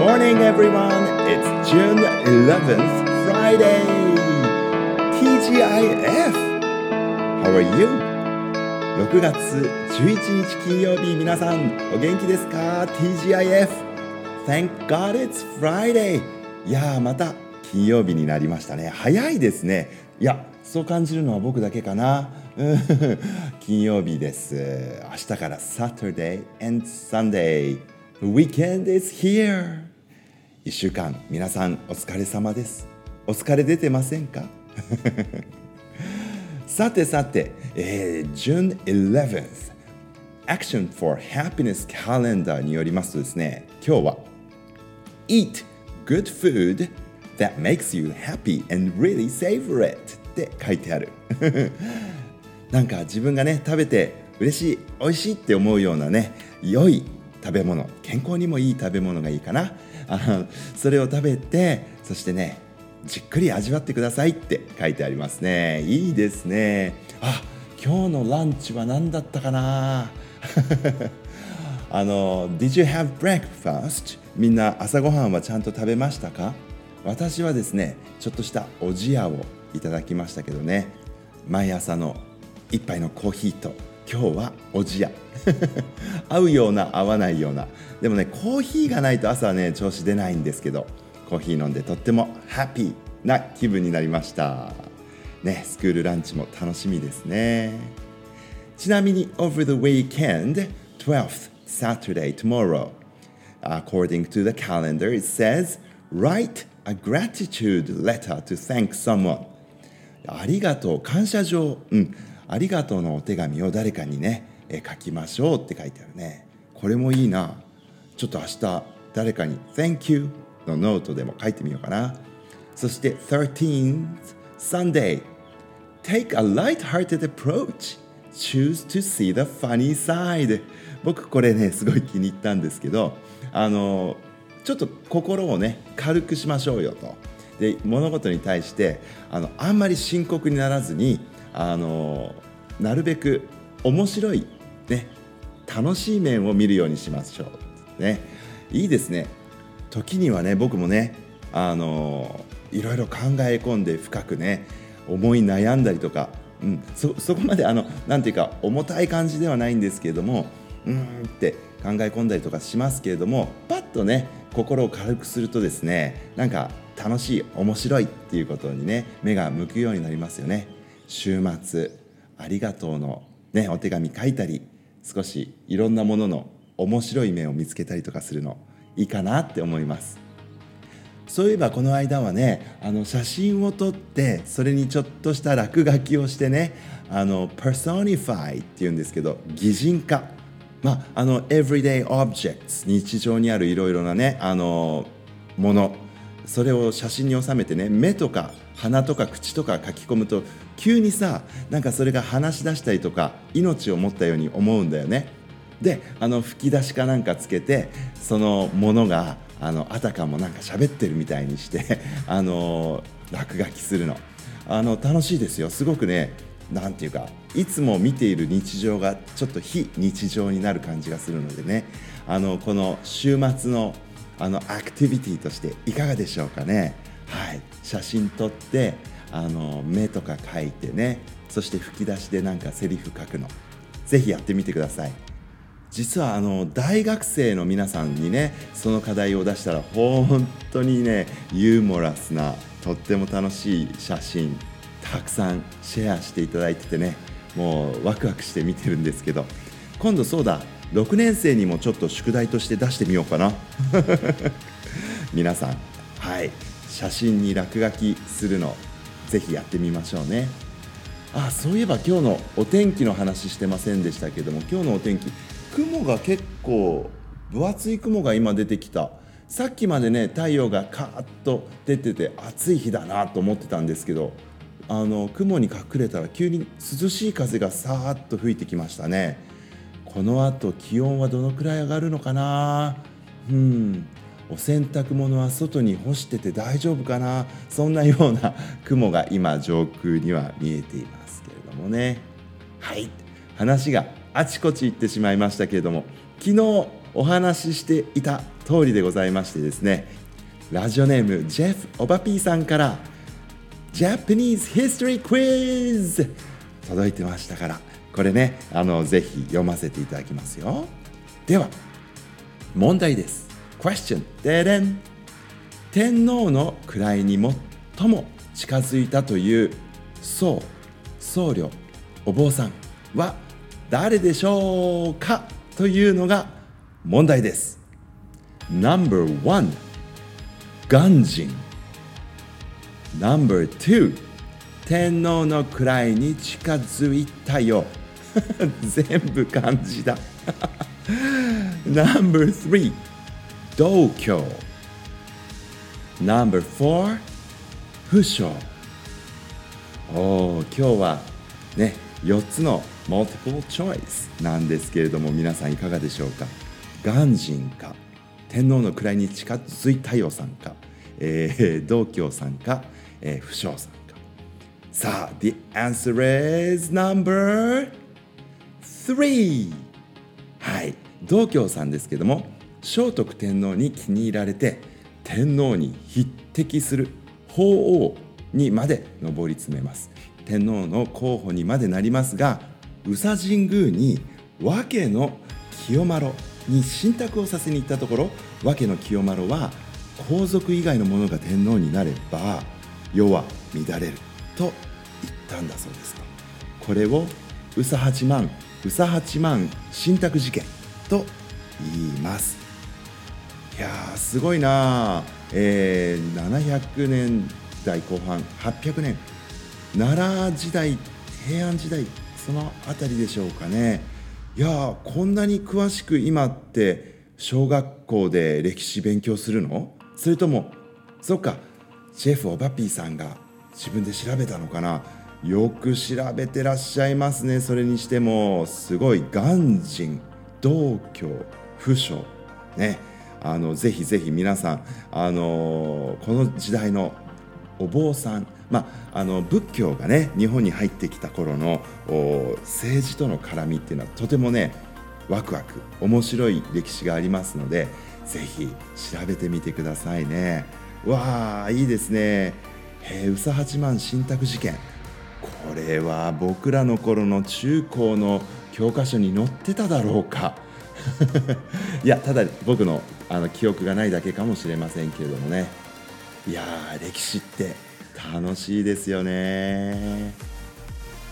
morning, everyone. It's June 11th, Friday. TGIF. How are you? 6月11日金曜日、皆さんお元気ですか ?TGIF. Thank God it's Friday. いやー、また金曜日になりましたね。早いですね。いや、そう感じるのは僕だけかな。金曜日です。明日から Saturday and Sunday。Weekend is here! 1週間皆さんお疲れ様です。お疲れ出てませんか？さてさて、えー、June 11th Action for Happiness Calendar によりますとですね、今日は Eat good food that makes you happy and really savor it って書いてある。なんか自分がね、食べて嬉しい、美味しいって思うようなね、良い食べ物健康にもいい食べ物がいいかなあそれを食べてそしてねじっくり味わってくださいって書いてありますね。いいですね。あ今日のランチは何だったかな？あの Did you have breakfast? みんな朝ごはんはちゃんと食べましたか？私はですねちょっとしたおじやをいただきましたけどね。毎朝の一杯のコーヒーと今日はおじや。合うような合わないような。でもねコーヒーがないと朝はね調子出ないんですけどコーヒー飲んでとってもハッピーな気分になりました。ねスクールランチも楽しみですね。ちなみに over the weekend 12th Saturday tomorrow according to the calendar it says write a gratitude letter to thank someone. ありがとう感謝状。うん。ありがとうのお手紙を誰かにね、え書きましょうって書いてあるね。これもいいな。ちょっと明日誰かに Thank you のノートでも書いてみようかな。そして 13th Sunday Take a light-hearted approach Choose to see the funny side 僕これねすごい気に入ったんですけどあのちょっと心をね軽くしましょうよとで物事に対してあのあんまり深刻にならずにあのなるべく面白い、ね、楽しい面を見るようにしましょう、ね、いいですね。時にはね僕もねあのいろいろ考え込んで深くね思い悩んだりとか、うん、そそこまであのなんていうか重たい感じではないんですけれどもうーんって考え込んだりとかしますけれどもパッとね心を軽くするとですねなんか楽しい面白いっていうことにね目が向くようになりますよね。週末。ありがとうの、ね、お手紙書いたり少しいろんなものの面白い面を見つけたりとかするのいいかなって思います。そういえばこの間はねあの写真を撮ってそれにちょっとした落書きをしてねあの personify っていうんですけど擬人化。まああの everyday objects 日常にあるいろいろなねあのもの。それを写真に収めてね目とか鼻とか口とか書き込むと急にさなんかそれが話し出したりとか命を持ったように思うんだよね。であの吹き出しかなんかつけてそのものがあのあたかもなんか喋ってるみたいにして あの落書きするのあの楽しいですよすごくねなんていうかいつも見ている日常がちょっと非日常になる感じがするのでねあのこの週末のあのアクティビティとしていかがでしょうかね。はい、写真撮ってあの目とか描いてね。そして吹き出しでなんかセリフ書くの。ぜひやってみてください。実はあの大学生の皆さんにねその課題を出したら本当にねユーモラスなとっても楽しい写真たくさんシェアしていただいててねもうワクワクして見てるんですけど。今度そうだ6年生にもちょっと宿題として出してみようかな。皆さん。はい。写真に落書きするのぜひやってみましょうね。あそういえば今日のお天気の話してませんでしたけども今日のお天気雲が結構分厚い雲が今出てきた。さっきまでね太陽がカーッと出てて暑い日だなと思ってたんですけどあの雲に隠れたら急に涼しい風がさーっと吹いてきましたね。このあと気温はどのくらい上がるのかな？うん。お洗濯物は外に干してて大丈夫かな？そんなような 雲が今上空には見えていますけれどもね。はい。話があちこち行ってしまいましたけれども昨日お話ししていた通りでございましてですねラジオネームジェフ・オバピーさんから Japanese History Quiz 届いてましたからこれねあのぜひ読ませていただきますよ。では問題です。Question. でれん。天皇の位に最も近づいたという僧僧侶お坊さんは誰でしょうかというのが問題です。No.1 鑑真 No.2 天皇の位に近づいたよ。全部漢字だ。No.3 道教 No.4 不詳おお今日はね4つの multiple choice なんですけれども皆さんいかがでしょうか？鑑真か天皇の位に近づいたよさんか、えー、道教さんか、えー、不詳さんか。さあ The answer is number 3はい道教さんですけども聖徳天皇に気に入られて天皇に匹敵する法王にまで上り詰めます。天皇の候補にまでなりますが宇佐神宮に和家の清丸に信託をさせに行ったところ和家の清丸は皇族以外の者が天皇になれば世は乱れると言ったんだそうです。とこれを宇佐八幡宇佐八幡信託事件と言います。いやーすごいなえー、700年代後半800年。奈良時代平安時代その辺りでしょうかね。いやこんなに詳しく今って小学校で歴史勉強するの？それともそっかシェフオバピーさんが自分で調べたのかな？よく調べてらっしゃいますねそれにしても。すごい鑑真道教不詳ね。あのぜひぜひ皆さんあのこの時代のお坊さんまあ、あの仏教がね日本に入ってきた頃の政治との絡みっていうのはとてもねワクワク面白い歴史がありますのでぜひ調べてみてくださいね。わあいいですね。宇佐八幡信託事件。これは僕らの頃の中高の教科書に載ってただろうか。いやただ僕のあの記憶がないだけかもしれませんけれどもね。いやー歴史って楽しいですよね。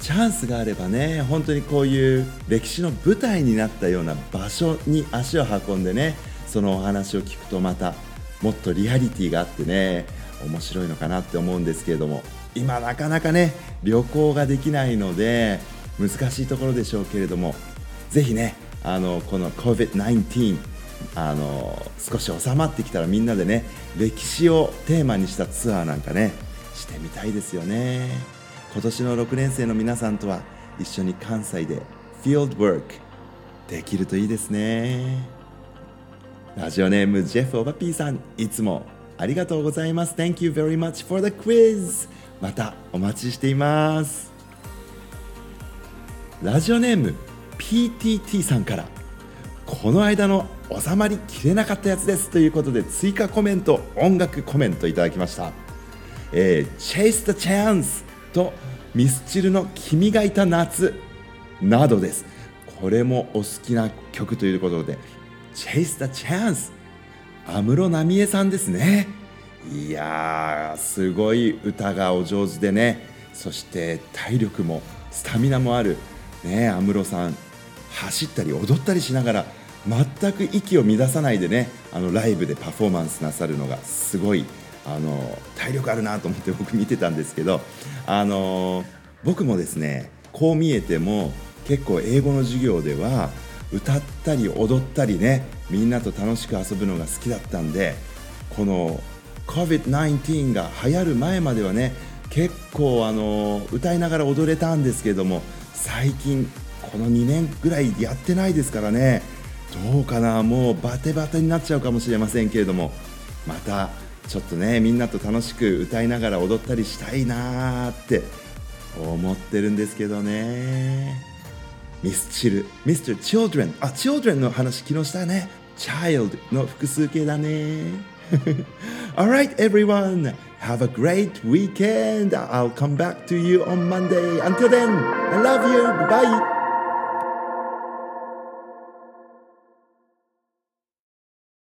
チャンスがあればね本当にこういう歴史の舞台になったような場所に足を運んでねそのお話を聞くとまたもっとリアリティがあってね面白いのかなって思うんですけれども今なかなかね旅行ができないので難しいところでしょうけれどもぜひねあのこの COVID-19 あの少し収まってきたらみんなでね歴史をテーマにしたツアーなんかねしてみたいですよね。今年の6年生の皆さんとは一緒に関西でフィールドワークできるといいですね。ラジオネームジェフ・オバピーさんいつもありがとうございます。Thank you very much for the quiz またお待ちしています。ラジオネーム PTT さんからこの間の収まりきれなかったやつですということで追加コメント音楽コメントいただきました。えー、Chase the Chance とミスチルの君がいた夏などです。これもお好きな曲ということで Chase the Chance 安室奈美恵さんですね。いやーすごい歌がお上手でね。そして体力もスタミナもあるね安室さん。走ったり踊ったりしながら全く息を乱さないでねあのライブでパフォーマンスなさるのがすごいあの体力あるなと思って僕見てたんですけどあの僕もですねこう見えても結構英語の授業では歌ったり踊ったりねみんなと楽しく遊ぶのが好きだったんでこの COVID-19 が流行る前まではね結構あの歌いながら踊れたんですけども最近この2年ぐらいやってないですからねどうかなもうバテバテになっちゃうかもしれませんけれども。またちょっとねみんなと楽しく歌いながら踊ったりしたいなーって思ってるんですけどね。ミスチルミスター・チルドレンあチルドレンの話昨日したね。Child の複数形だね。Alright everyone. Have a great weekend. I'll come back to you on Monday. Until then I love you. Bye.